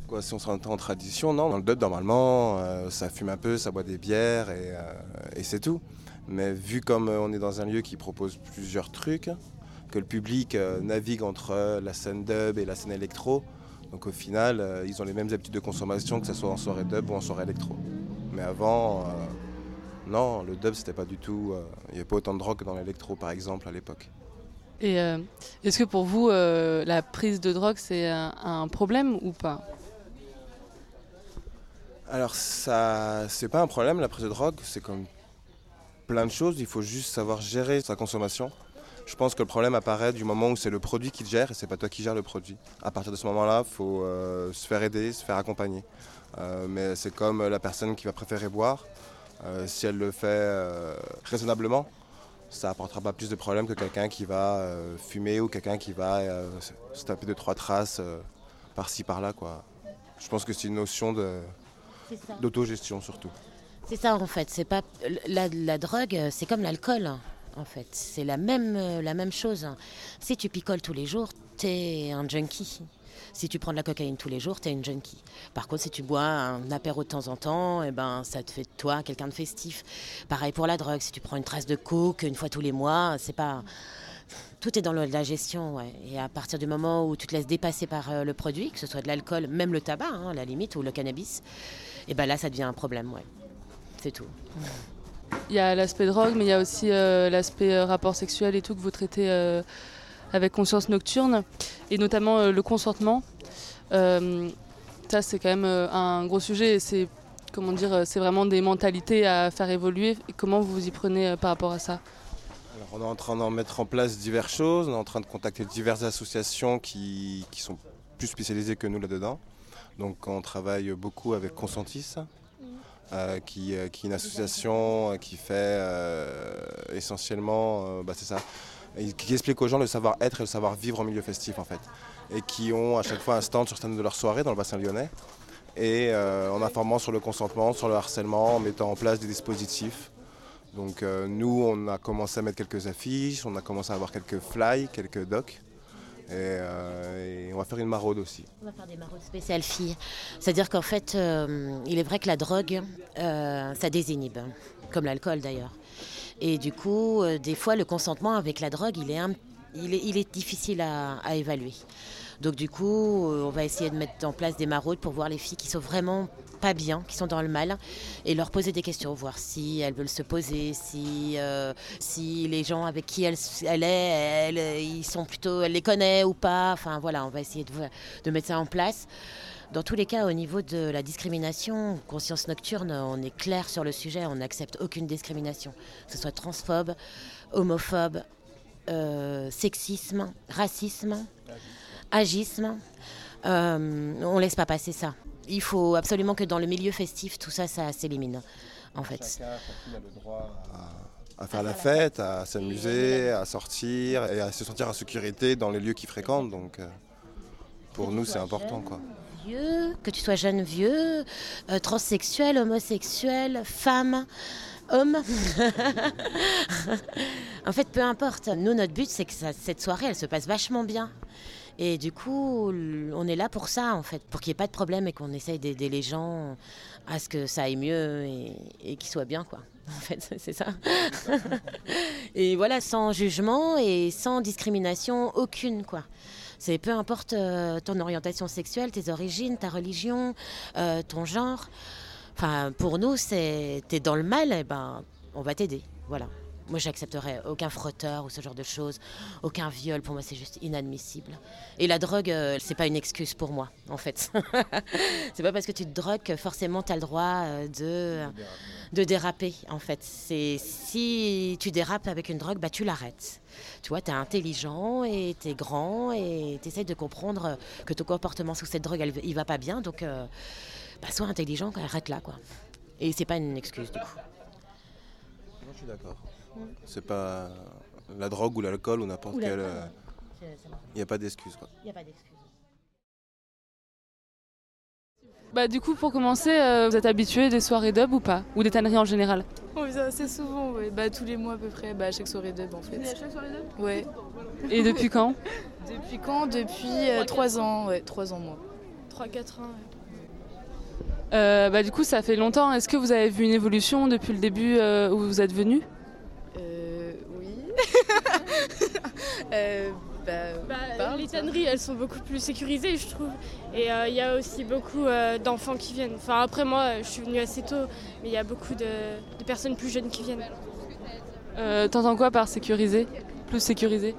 [SPEAKER 11] Quoi, si on se en tradition, non, dans le dub normalement, euh, ça fume un peu, ça boit des bières et, euh, et c'est tout. Mais vu comme euh, on est dans un lieu qui propose plusieurs trucs, que le public euh, navigue entre euh, la scène dub et la scène électro, donc au final, euh, ils ont les mêmes habitudes de consommation que ce soit en soirée dub ou en soirée électro. Mais avant, euh, non, le dub c'était pas du tout. euh, Il n'y avait pas autant de drogue que dans l'électro par exemple à l'époque.
[SPEAKER 1] Et euh, est-ce que pour vous, euh, la prise de drogue, c'est un, un problème ou pas?
[SPEAKER 11] Alors ça, c'est pas un problème la prise de drogue, c'est comme plein de choses, il faut juste savoir gérer sa consommation. Je pense que le problème apparaît du moment où c'est le produit qui te gère et c'est pas toi qui gères le produit. À partir de ce moment-là, il faut euh, se faire aider, se faire accompagner. Euh, mais c'est comme la personne qui va préférer boire. Euh, si elle le fait raisonnablement, ça apportera pas plus de problèmes que quelqu'un qui va fumer ou quelqu'un qui va se- taper deux trois traces par-ci par-là quoi. Je pense que c'est une notion d'autogestion surtout.
[SPEAKER 12] C'est ça en fait. C'est pas la, drogue, euh, c'est comme l'alcool en fait. C'est la même euh, la même chose. Si tu picoles tous les jours, t'es un junkie. Si tu prends de la cocaïne tous les jours, t'es une junkie. Par contre, si tu bois un apéro de temps en temps, eh ben ça te fait toi quelqu'un de festif. Pareil pour la drogue. Si tu prends une trace de coke une fois tous les mois, c'est pas tout est dans la gestion. Et à partir du moment où tu te laisses dépasser par euh, le produit, que ce soit de l'alcool, même le tabac, hein, la limite, ou le cannabis, et ben là, ça devient un problème. C'est tout.
[SPEAKER 1] Il y a l'aspect drogue, mais il y a aussi euh, l'aspect euh, rapport sexuel et tout que vous traitez euh, avec conscience nocturne, et notamment euh, le consentement. Euh, ça, c'est quand même euh, un gros sujet. et C'est comment dire, c'est vraiment des mentalités à faire évoluer. Et comment vous vous y prenez euh, par rapport à ça?
[SPEAKER 11] Alors, on est en train d'en mettre en place diverses choses, on est en train de contacter diverses associations qui, qui sont plus spécialisées que nous là-dedans. Donc on travaille beaucoup avec Consentis, euh, qui, euh, qui est une association euh, qui fait essentiellement, bah, c'est ça, qui explique aux gens le savoir-être et le savoir-vivre en milieu festif en fait. Et qui ont à chaque fois un stand sur scène de leur soirée dans le bassin lyonnais. Et en informant sur le consentement, sur le harcèlement, en mettant en place des dispositifs. Donc nous, on a commencé à mettre quelques affiches, on a commencé à avoir quelques fly, quelques docs. Et, euh, et on va faire une maraude aussi.
[SPEAKER 12] On va faire des maraudes spéciales filles. C'est-à-dire qu'en fait, euh, il est vrai que la drogue, euh, ça désinhibe, comme l'alcool d'ailleurs. Et du coup, des fois, le consentement avec la drogue, il est, difficile à évaluer. Donc du coup, euh, on va essayer de mettre en place des maraudes pour voir les filles qui sont vraiment pas bien, qui sont dans le mal, et leur poser des questions, voir si elles veulent se poser, si, euh, les gens avec qui elle, est, elle, ils sont plutôt, elle les connaît ou pas. Enfin voilà, on va essayer de, de mettre ça en place. Dans tous les cas, au niveau de la discrimination, conscience nocturne, on est clair sur le sujet, on n'accepte aucune discrimination, que ce soit transphobe, homophobe, euh, sexisme, racisme, agisme. Euh, on laisse pas passer ça. il faut absolument que dans le milieu festif, tout ça, ça s'élimine. En fait.
[SPEAKER 11] Chacun, a le droit à, à faire la fête, à s'amuser, à sortir et à se sentir en sécurité dans les lieux qu'ils fréquentent. Donc euh, pour nous, c'est important. Quoi.
[SPEAKER 12] Vieux, que tu sois jeune, vieux, euh, transsexuel, homosexuel, femme, homme. [LAUGHS] en fait, peu importe. Nous, notre but, c'est que ça- cette soirée, elle se passe vachement bien. Et du coup, on est là pour ça, en fait, pour qu'il n'y ait pas de problème et qu'on essaye d'aider les gens à ce que ça aille mieux et, qu'ils soient bien, quoi. [LAUGHS] En fait, [LAUGHS] c'est ça. [LAUGHS] et voilà, sans jugement et sans discrimination aucune, quoi. C'est peu importe euh, ton orientation sexuelle, tes origines, ta religion, euh, ton genre. Enfin, pour nous, c'est t'es dans le mal, et ben, on va t'aider. Voilà. Moi, j'accepterais aucun frotteur ou ce genre de choses, aucun viol. Pour moi, c'est juste inadmissible. Et la drogue, euh, c'est pas une excuse pour moi, en fait. [LAUGHS] c'est pas parce que tu te drogues que forcément tu as le droit euh, de, de déraper, en fait. C'est si tu dérapes avec une drogue, bah tu l'arrêtes. Tu vois, tu es intelligent et tu es grand et tu essaies de comprendre que ton comportement sous cette drogue, elle, il va pas bien. Donc, euh, bah, sois intelligent, arrête là, quoi. Et c'est pas une excuse, du coup.
[SPEAKER 11] Je suis d'accord. C'est pas la drogue ou l'alcool ou n'importe quel.
[SPEAKER 12] l'alcool,
[SPEAKER 11] euh. Il n'y a pas d'excuse.
[SPEAKER 12] Il n'y a pas d'excuse.
[SPEAKER 1] Bah du coup pour commencer, euh, vous êtes habitué des soirées dub ou pas? Ou des tanneries en général?
[SPEAKER 6] On assez souvent, ouais. Bah, tous les mois à peu près, bah, à chaque soirée dub en fait.
[SPEAKER 9] à chaque soirée dub?
[SPEAKER 6] Ouais.
[SPEAKER 1] Et depuis quand? [LAUGHS]
[SPEAKER 6] Depuis quand? Depuis 3 ans, ouais, 3 ans moi.
[SPEAKER 9] 3-4 ans.
[SPEAKER 1] Euh, Bah du coup ça fait longtemps. Est-ce que vous avez vu une évolution depuis le début euh, où vous êtes venu?
[SPEAKER 6] Euh. [LAUGHS] euh, bah,
[SPEAKER 13] Bah,
[SPEAKER 6] parle,
[SPEAKER 13] les tanneries, elles sont beaucoup plus sécurisées, je trouve. Et euh, il y a aussi beaucoup euh, d'enfants qui viennent. Enfin, après, moi, je suis venue assez tôt, mais il y a beaucoup de, de personnes plus jeunes qui viennent.
[SPEAKER 1] euh, T'entends quoi par sécurisé? Plus sécurisé?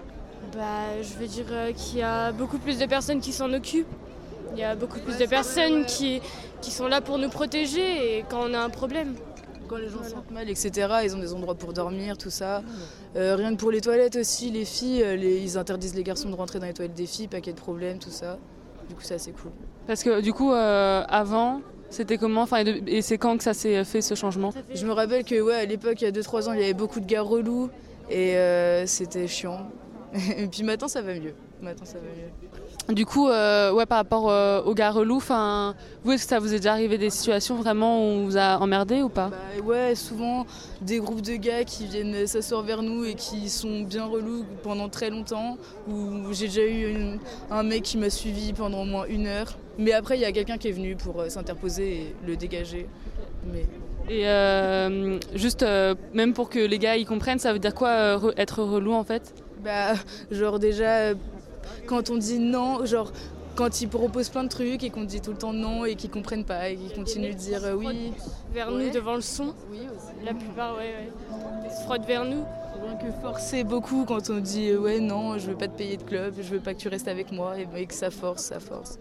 [SPEAKER 13] Bah, je veux dire euh, qu'il y a beaucoup plus de personnes qui s'en occupent. Il y a beaucoup plus de personnes qui, qui sont là pour nous protéger et quand on a un problème.
[SPEAKER 6] Quand les gens se sentent mal, etc., ils ont des endroits pour dormir, tout ça. Euh, rien que pour les toilettes aussi, les filles, euh, les- ils interdisent les garçons de rentrer dans les toilettes des filles, pas qu'il y ait de problème, tout ça. Du coup, c'est assez cool.
[SPEAKER 1] Parce que du coup euh, avant c'était comment Enfin et, c'est quand que ça s'est fait ce changement?
[SPEAKER 6] Je me rappelle que ouais, à l'époque, il y a 2-3 ans, il y avait beaucoup de gars relous et euh, c'était chiant. [LAUGHS] et puis maintenant, ça va mieux. Maintenant, ça va mieux.
[SPEAKER 1] Du coup, euh, ouais, par rapport euh, aux gars relous, vous, est-ce que ça vous est déjà arrivé des situations vraiment où on vous a emmerdé ou pas?
[SPEAKER 6] Bah ouais, souvent des groupes de gars qui viennent s'asseoir vers nous et qui sont bien relous pendant très longtemps. Ou j'ai déjà eu une- un mec qui m'a suivi pendant au moins une heure. Mais après, il y a quelqu'un qui est venu pour euh, s'interposer et le dégager. Mais
[SPEAKER 1] Et euh, juste, euh, même pour que les gars y comprennent, ça veut dire quoi euh, re- être relou en fait?
[SPEAKER 6] Bah, genre déjà, quand on dit non, genre quand ils proposent plein de trucs et qu'on dit tout le temps non et qu'ils comprennent pas et qu'ils continuent de dire euh, oui.
[SPEAKER 13] Vers nous devant le son.
[SPEAKER 6] Oui, aussi.
[SPEAKER 13] La plupart, ouais, ouais. Ils se frottent vers nous.
[SPEAKER 6] Que forcer beaucoup quand on dit euh, ouais, non, je veux pas te payer de club, je veux pas que tu restes avec moi et, et que ça force, ça force.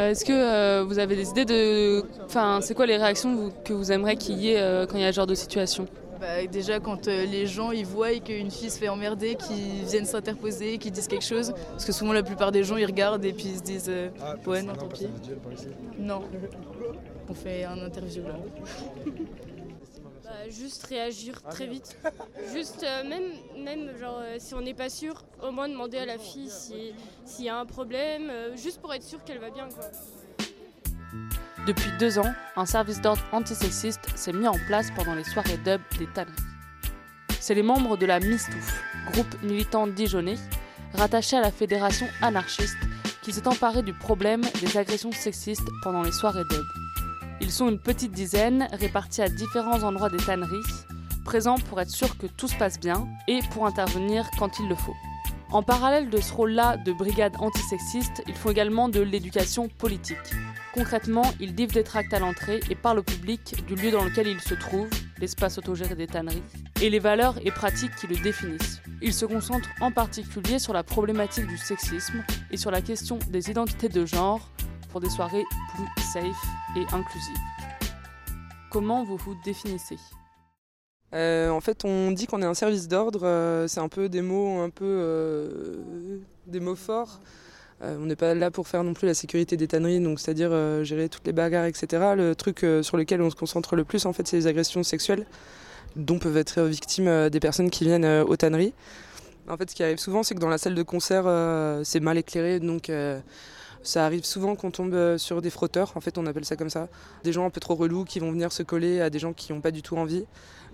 [SPEAKER 1] Euh, Est-ce que euh, vous avez des idées de. Enfin, c'est quoi les réactions vous- que vous aimeriez qu'il y ait euh, quand il y a ce genre de situation?
[SPEAKER 6] Bah, déjà quand euh, les gens ils voient qu'une fille se fait emmerder, qu'ils viennent s'interposer, qu'ils disent quelque chose, parce que souvent la plupart des gens ils regardent et puis ils se disent euh, ouais non tant pis. Non, on fait un interview là. [LAUGHS]
[SPEAKER 13] Bah, juste réagir très vite. Juste, euh, même, même genre, euh, si on n'est pas sûr, au moins demander à la fille si- s'il y a un problème, euh, juste pour être sûr qu'elle va bien. Quoi.
[SPEAKER 1] Depuis deux ans, un service d'ordre antisexiste s'est mis en place pendant les soirées dub des tanneries. C'est les membres de la Mistouf, groupe militant dijonnais, rattaché à la fédération anarchiste, qui s'est emparé du problème des agressions sexistes pendant les soirées dub. Ils sont une petite dizaine, répartis à différents endroits des tanneries, présents pour être sûr que tout se passe bien et pour intervenir quand il le faut. En parallèle de ce rôle-là de brigade antisexiste, ils font également de l'éducation politique. Concrètement, ils livrent des tracts à l'entrée et parlent au public du lieu dans lequel ils se trouvent, l'espace autogéré des tanneries, et les valeurs et pratiques qui le définissent. Ils se concentrent en particulier sur la problématique du sexisme et sur la question des identités de genre pour des soirées plus safe et inclusives. Comment vous vous définissez?
[SPEAKER 14] Euh, en fait, on dit qu'on est un service d'ordre. euh, c'est un peu des mots, un peu euh, des mots forts. Euh, on n'est pas là pour faire non plus la sécurité des tanneries, donc c'est-à-dire euh, gérer toutes les bagarres, etc. Le truc euh, sur lequel on se concentre le plus, en fait, c'est les agressions sexuelles dont peuvent être victimes des personnes qui viennent aux tanneries. En fait, ce qui arrive souvent, c'est que dans la salle de concert, c'est mal éclairé, donc ça arrive souvent qu'on tombe sur des frotteurs, en fait, on appelle ça comme ça. Des gens un peu trop relous qui vont venir se coller à des gens qui n'ont pas du tout envie.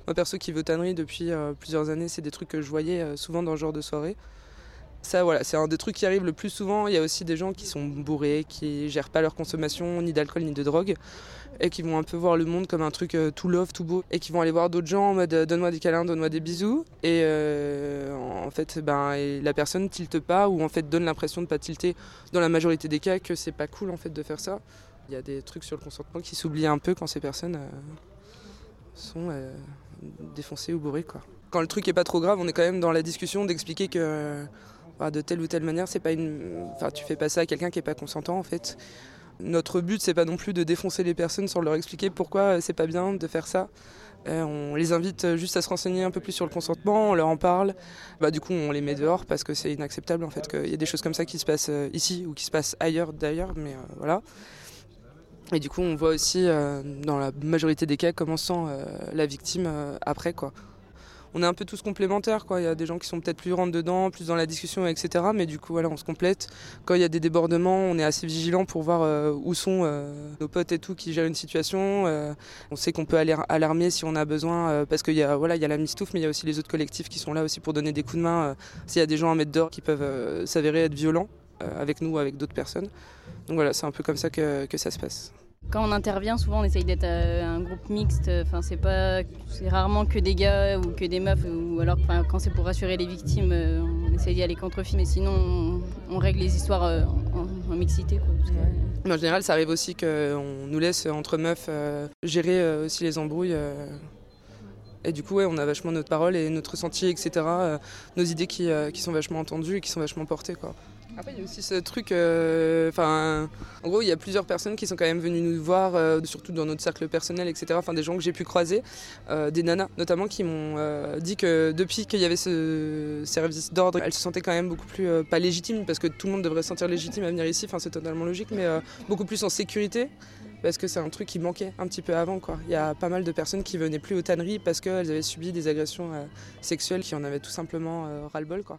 [SPEAKER 14] Moi, perso, qui vais aux tanneries depuis plusieurs années, c'est des trucs que je voyais souvent dans ce genre de soirée. Ça, voilà, c'est un des trucs qui arrive le plus souvent. Il y a aussi des gens qui sont bourrés, qui gèrent pas leur consommation, ni d'alcool, ni de drogue, et qui vont un peu voir le monde comme un truc euh, tout love, tout beau, et qui vont aller voir d'autres gens en mode euh, donne-moi des câlins, donne-moi des bisous. Et euh, en fait, ben, la personne tilte pas, ou en fait donne l'impression de pas tilter dans la majorité des cas, que c'est pas cool en fait de faire ça. Il y a des trucs sur le consentement qui s'oublient un peu quand ces personnes sont défoncées ou bourrées. Quand le truc est pas trop grave, on est quand même dans la discussion d'expliquer que euh, de telle ou telle manière, c'est pas une, enfin, tu fais pas ça à quelqu'un qui est pas consentant en fait. Notre but, c'est pas non plus de défoncer les personnes sans leur expliquer pourquoi euh, c'est pas bien de faire ça. Euh, on les invite juste à se renseigner un peu plus sur le consentement, on leur en parle. Bah, du coup, on les met dehors parce que c'est inacceptable en fait qu'il y ait des choses comme ça qui se passent euh, ici ou qui se passent ailleurs d'ailleurs, mais euh, voilà. Et du coup, on voit aussi euh, dans la majorité des cas comment sent euh, la victime euh, après quoi. On est un peu tous complémentaires quoi. Il y a des gens qui sont peut-être plus rentre dedans, plus dans la discussion, etc. Mais du coup, voilà, on se complète. Quand il y a des débordements, on est assez vigilant pour voir euh, où sont euh, nos potes et tout qui gèrent une situation. Euh, on sait qu'on peut aller alarmer si on a besoin parce qu'il y a voilà, il y a la mistouffe, mais il y a aussi les autres collectifs qui sont là aussi pour donner des coups de main s'il y a des gens à mettre dehors qui peuvent s'avérer être violents avec nous ou avec d'autres personnes. Donc voilà, c'est un peu comme ça que ça se passe.
[SPEAKER 15] Quand on intervient, souvent on essaye d'être euh, un groupe mixte. Enfin, c'est pas, c'est rarement que des gars ou que des meufs. Ou alors, enfin, quand c'est pour rassurer les victimes, euh, on essaye d'y aller contre filles. Mais sinon, on, règle les histoires euh, en, en mixité. Quoi, parce que-
[SPEAKER 14] Mais en général, ça arrive aussi qu'on nous laisse entre meufs euh, gérer euh, aussi les embrouilles. euh. Et du coup, ouais, on a vachement notre parole et notre ressenti, etc. euh, nos idées qui, euh, qui sont vachement entendues et qui sont vachement portées. Quoi. Après, il y a aussi ce truc. euh, Enfin, en gros, il y a plusieurs personnes qui sont quand même venues nous voir, euh, surtout dans notre cercle personnel, etc. Enfin, des gens que j'ai pu croiser, euh, des nanas notamment, qui m'ont dit que depuis qu'il y avait ce service d'ordre, elles se sentaient quand même beaucoup plus, pas légitimes, parce que tout le monde devrait se sentir légitime à venir ici, enfin, c'est totalement logique, mais beaucoup plus en sécurité. Parce que c'est un truc qui manquait un petit peu avant. Il y a pas mal de personnes qui venaient plus aux tanneries parce qu'elles avaient subi des agressions sexuelles qui en avaient tout simplement ras-le-bol. Quoi.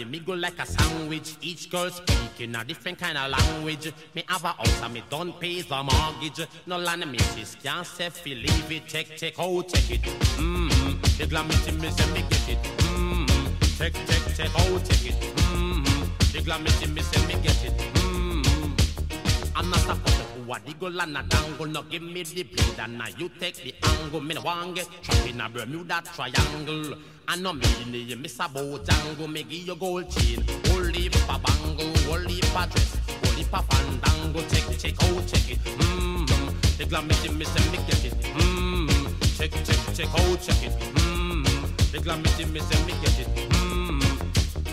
[SPEAKER 16] inna the like a sandwich. Each girl speaking a different kind of language. Me have a house and me don't pay the mortgage. No land me sis can't fi leave it. Check, check, oh check it. Mmm, the glam it me say me get it. Mmm, check, check, check, oh check it. Mmm, the glam it me say me get it. Mmm. I'm not a who a diggle and a dangle. No give me the bleed and now you take the angle. Me no want get trapped in a Bermuda triangle. I know me the miss a bojangle. Me give you gold chain, whole leaf a bangle, whole leaf a dress, whole leaf a fandangle. Check, it, check, oh check it. Mmm, the glam me me say me get it. Mmm, check, it, check, check, oh check it. Mmm, the glam me me say me get it. Mmm.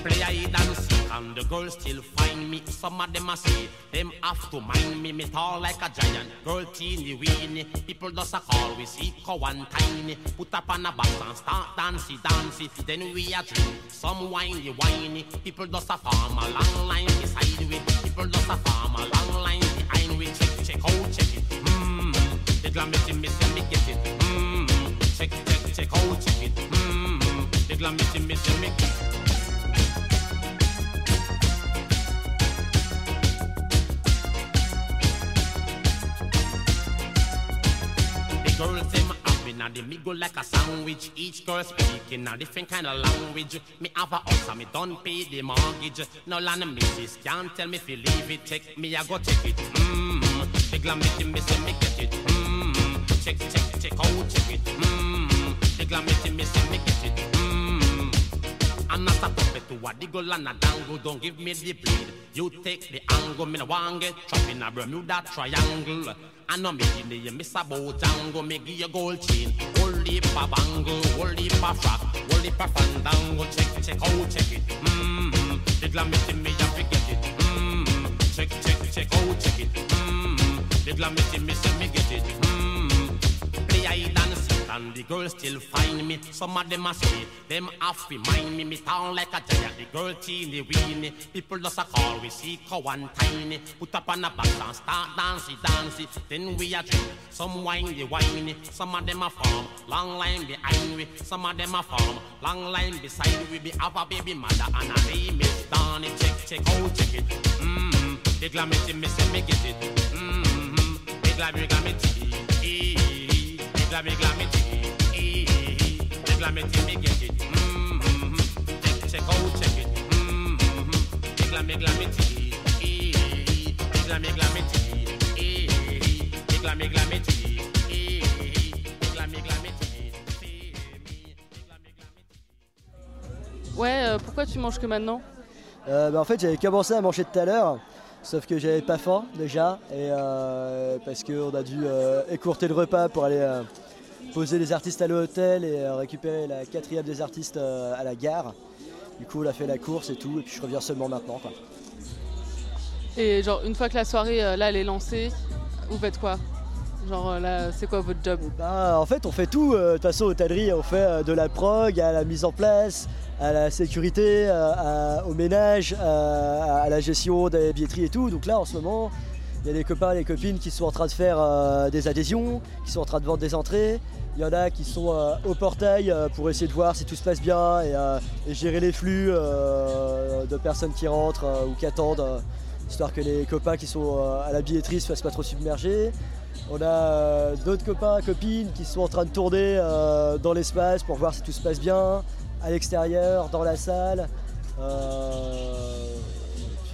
[SPEAKER 16] Play I dance and the girls still find me. Some of them a say them have to mind me. Me tall like a giant, girl teeny weeny. People just a call we see one tiny. Put up on a box and start dancey dancey. Then we a drink some winey winey. People just a form a long line beside we. People just a form a long line behind we. Check check oh check it. Mmm, the glam it me say me get it. Mmm, check check check oh check it. Mmm, the glam it me say me get it. Girls them up in the middle like a sandwich. Each girl speaking a different kind of language. Me have a house and me don't pay the mortgage. No land and missus can't tell me if you leave it. Take me, I go take it. Mmm. The glam it, me say me get it. Mmm. Check, check, check, oh, check it. Mmm. The glam it, me say me get it. Mmm. I'm not a puppet to a diggle and a dangle. Don't give me the bleed. You take the angle. Me no want get trapped in a Bermuda triangle. I know me the miss a bojangle. Me give you gold chain. Hold it for bangle. Hold it for frock. Hold it for fandango. Check, check, oh, check it. Mmm. The glam it in me, I forget it. Mmm. Check, check, check, oh, check it. Mmm. The glam it in me, say me get it. Mmm. Play and seek and the girls still find me. Some of them a say, them half remind me. Me town like a giant, the girl teeny weeny. People just a call, we see cow and tiny. Put up on a box and start dancey dancey. Then we a drink, some wine the whiny. Some of them a form, long line behind we. Some of them a form, long line beside we. We have a baby mother and a name is Donny. Check, check, oh check it. Mmm, the glamity me say me get it. Mmm, the glamity, glamity. Me get it. Check, check, check it.
[SPEAKER 1] Ouais, euh, pourquoi tu manges que maintenant?
[SPEAKER 17] Euh, bah, en fait, j'avais commencé à manger tout à l'heure, sauf que j'avais pas faim déjà, et euh, parce qu'on a dû euh, écourter le repas pour aller euh, poser les artistes à l'hôtel et euh, récupérer la quatrième des artistes euh, à la gare. Du coup, on a fait la course et tout, et puis je reviens seulement maintenant. quoi.
[SPEAKER 1] Et genre, une fois que la soirée, euh, là, elle est lancée, vous faites quoi? Genre, là, c'est quoi votre job?
[SPEAKER 17] Bah, en fait, on fait tout. De toute façon, hôtellerie, on fait de la prog à la mise en place, à la sécurité, à- au ménage, à, à la gestion des billetteries et tout. Donc là, en ce moment, il y a des copains des copines qui sont en train de faire euh, des adhésions, qui sont en train de vendre des entrées. Il y en a qui sont euh, au portail euh, pour essayer de voir si tout se passe bien et, gérer les flux de personnes qui rentrent ou qui attendent, histoire que les copains qui sont à la billetterie se fassent pas trop submerger. On a d'autres copains, copines qui sont en train de tourner dans l'espace pour voir si tout se passe bien, à l'extérieur, dans la salle.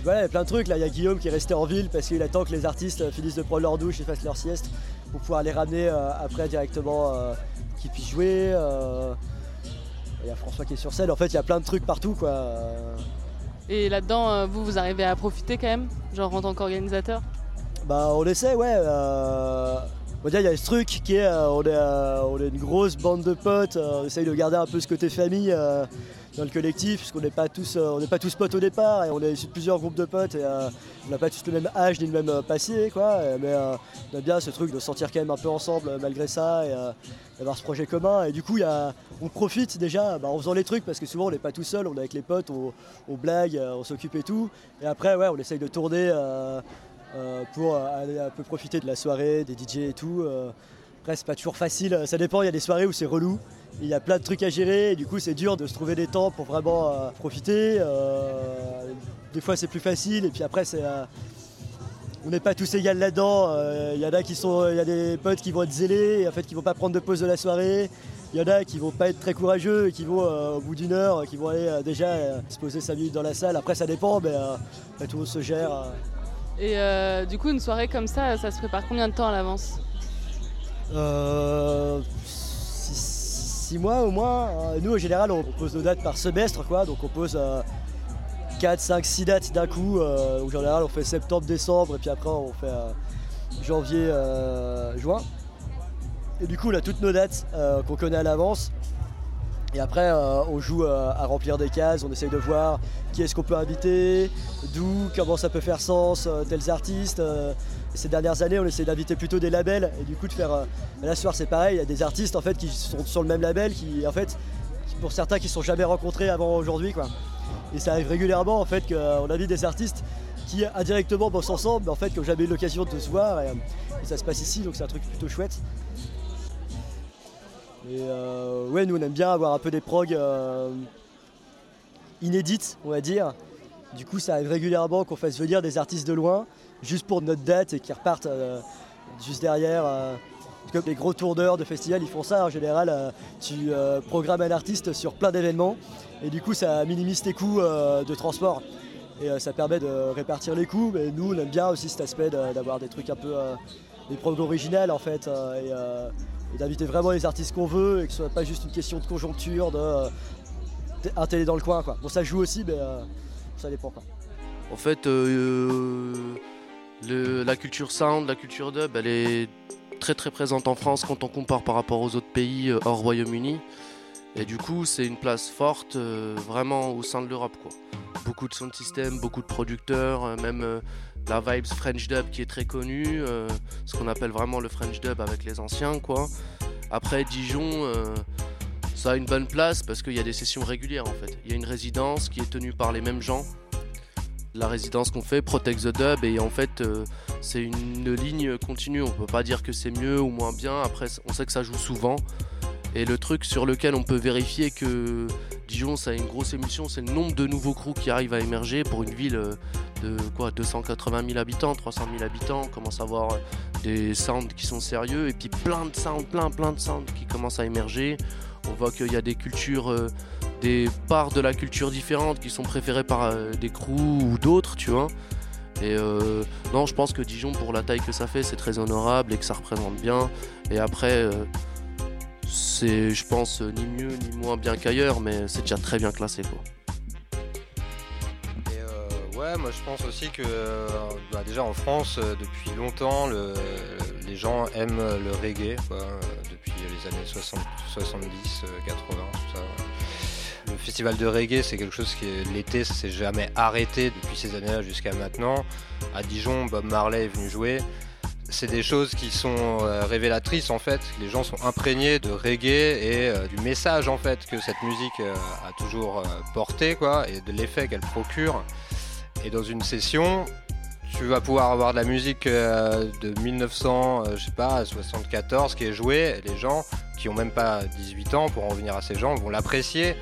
[SPEAKER 17] Voilà, il y a plein de trucs. Là, il y a Guillaume qui est resté en ville parce qu'il attend que les artistes finissent de prendre leur douche et fassent leur sieste pour pouvoir les ramener euh, après directement, euh, qu'ils puissent jouer. euh. Il y a François qui est sur scène. En fait, il y a plein de trucs partout, quoi.
[SPEAKER 1] Et là-dedans, vous, vous arrivez à profiter quand même Genre en tant qu'organisateur?
[SPEAKER 17] Bah on essaie ouais. Il y a ce truc qui est euh, on, est euh, on est une grosse bande de potes, euh, on essaye de garder un peu ce côté famille dans le collectif, parce qu'on n'est pas tous pas tous potes au départ et on est issus de plusieurs groupes de potes et on n'a pas tous le même âge ni le même passé quoi. Mais on a bien ce truc de se sentir quand même un peu ensemble malgré ça et d'avoir ce projet commun. Et du coup y a- on profite déjà bah, en faisant les trucs parce que souvent on n'est pas tout seul, on est avec les potes, on, on blague, on s'occupe et tout. Et après ouais on essaye de tourner. Euh, euh, pour euh, aller un peu profiter de la soirée, des DJ et tout. euh. Après, c'est pas toujours facile, ça dépend. Il y a des soirées où c'est relou, il y a plein de trucs à gérer, et du coup, c'est dur de se trouver des temps pour vraiment euh, profiter. euh. des fois, c'est plus facile, et puis après, c'est. euh, on n'est pas tous égaux là-dedans. euh, Il y en a qui sont, il y a des potes qui vont être zélés, et en fait, qui vont pas prendre de pause de la soirée. Il y en a qui vont pas être très courageux et qui vont, euh, au bout d'une heure, qui vont aller euh, déjà euh, se poser 5 minutes dans la salle. Après, ça dépend, mais euh, après, tout le monde se gère.
[SPEAKER 1] Et euh, du coup, une soirée comme ça, ça se prépare combien de temps à l'avance
[SPEAKER 17] Euh, six, mois au moins. Euh, Nous, en général, on pose nos dates par semestre, quoi. Donc, on pose euh, 4, 5, 6 dates d'un coup. Euh, en général, on fait septembre, décembre, et puis après, on fait janvier, juin. Et du coup, on a toutes nos dates qu'on connaît à l'avance. Et après, euh, on joue euh, à remplir des cases, on essaye de voir qui est-ce qu'on peut inviter, d'où, comment ça peut faire sens, euh, tels artistes. ces dernières années, on essaie d'inviter plutôt des labels et du coup de faire. là, ce c'est pareil, il y a des artistes en fait qui sont sur le même label, qui en fait, pour certains qui ne sont jamais rencontrés avant aujourd'hui, quoi. Et ça arrive régulièrement en fait qu'on invite des artistes qui indirectement bossent ensemble, mais en fait qui n'ont jamais eu l'occasion de se voir. Et ça se passe ici, donc c'est un truc plutôt chouette. Et euh, ouais, nous on aime bien avoir un peu des progs euh, inédites, on va dire. Du coup, ça arrive régulièrement qu'on fasse venir des artistes de loin, juste pour notre date et qui repartent euh, juste derrière. euh. Comme les gros tourneurs de festivals, ils font ça en général. tu programmes un artiste sur plein d'événements et du coup ça minimise tes coûts de transport et ça permet de répartir les coûts. Mais nous, on aime bien aussi cet aspect d'avoir des trucs un peu des prog originales en fait et d'inviter vraiment les artistes qu'on veut et que ce soit pas juste une question de conjoncture de euh, un télé dans le coin quoi. Bon ça joue aussi mais euh, ça dépend quoi.
[SPEAKER 3] En fait, euh, la culture sound, la culture dub, elle est très très présente en France quand on compare par rapport aux autres pays hors Royaume-Uni. Et du coup, c'est une place forte vraiment au sein de l'Europe. quoi. Beaucoup de sound system, beaucoup de producteurs, même la vibes French dub qui est très connue, euh, ce qu'on appelle vraiment le French dub avec les anciens. quoi. Après, Dijon, euh, ça a une bonne place parce qu'il y a des sessions régulières en fait. Il y a une résidence qui est tenue par les mêmes gens la résidence qu'on fait, Protect the Dub, et en fait euh, c'est une ligne continue, on peut pas dire que c'est mieux ou moins bien, après on sait que ça joue souvent, et le truc sur lequel on peut vérifier que Dijon ça a une grosse émulsion, c'est le nombre de nouveaux crews qui arrivent à émerger pour une ville de quoi 280 000 habitants, 300 000 habitants, on commence à voir des sounds qui sont sérieux, et puis plein de sounds, plein plein de sounds qui commencent à émerger, on voit qu'il y a des cultures, euh, des parts de la culture différentes qui sont préférées par euh, des crews ou d'autres, tu vois. Et euh, non, je pense que Dijon, pour la taille que ça fait, c'est très honorable et que ça représente bien. Et après, c'est, je pense, ni mieux ni moins bien qu'ailleurs, mais c'est déjà très bien classé, quoi.
[SPEAKER 4] Ouais, moi je pense aussi que euh, bah, déjà en France, euh, depuis longtemps, le- les gens aiment le reggae, euh, depuis les années 60, 70, euh, 80, tout ça. Le festival de reggae, c'est quelque chose qui, l'été, ça s'est jamais arrêté depuis ces années-là jusqu'à maintenant. À Dijon, Bob Marley est venu jouer. C'est des choses qui sont révélatrices en fait. Les gens sont imprégnés de reggae et du message en fait que cette musique a toujours porté quoi et de l'effet qu'elle procure. Et dans une session, tu vas pouvoir avoir de la musique euh, de 1900, euh, je sais pas, 74 qui est jouée. Les gens qui ont même pas 18 ans, pour en revenir à ces gens, vont l'apprécier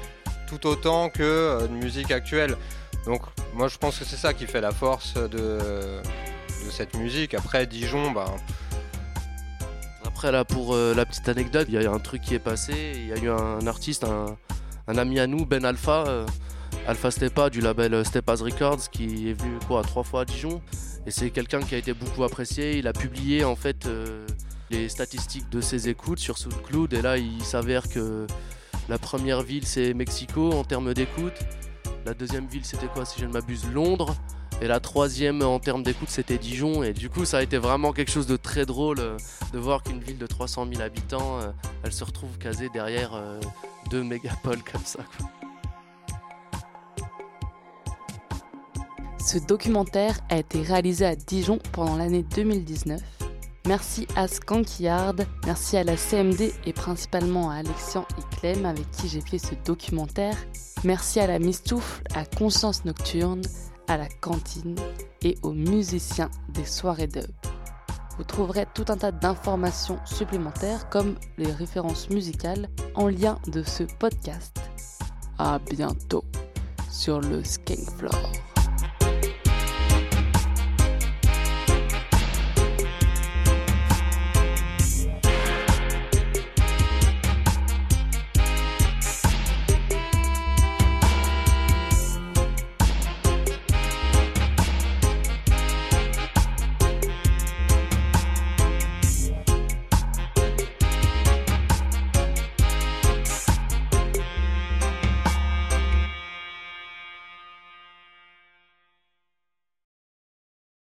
[SPEAKER 4] tout autant que euh, une musique actuelle. Donc moi je pense que c'est ça qui fait la force de, cette musique. Après Dijon, bah,
[SPEAKER 3] Après, là, pour euh, la petite anecdote, il y a un truc qui est passé. Il y a eu un artiste, un, ami à nous, Ben Alpha, Alpha Stepa du label Stepa's Records, qui est venu quoi trois fois à Dijon. Et c'est quelqu'un qui a été beaucoup apprécié. Il a publié en fait euh, les statistiques de ses écoutes sur SoundCloud. Et là, il s'avère que la première ville, c'est Mexico en termes d'écoute. La deuxième ville, c'était quoi, si je ne m'abuse, Londres. Et la troisième en termes d'écoute, c'était Dijon. Et du coup, ça a été vraiment quelque chose de très drôle euh, de voir qu'une ville de 300 000 habitants, euh, elle se retrouve casée derrière deux mégapoles comme ça.
[SPEAKER 1] Ce documentaire a été réalisé à Dijon pendant l'année 2019. Merci à Skankyard, merci à la CMD et principalement à Alexian et Clem avec qui j'ai fait ce documentaire. Merci à la Mistoufle, à Conscience Nocturne, à la cantine et aux musiciens des soirées dub. Vous trouverez tout un tas d'informations supplémentaires comme les références musicales en lien de ce podcast. À bientôt sur le Skank Floor.